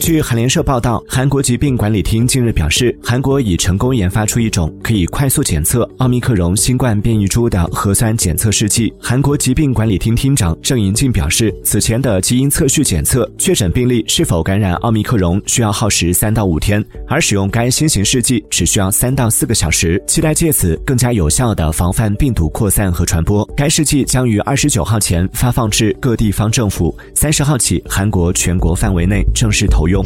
据韩联社报道，韩国疾病管理厅近日表示，韩国已成功研发出一种可以快速检测奥密克戎新冠变异株的核酸检测试剂。韩国疾病管理厅厅长郑银静表示，此前的基因测序检测确诊病例是否感染奥密克戎需要耗时三到五天，而使用该新型试剂只需要三到四个小时，期待借此更加有效地防范病毒扩散和传播。该试剂将于二十九号前发放至各地方政府，三十号起韩国全国范围内正式投用。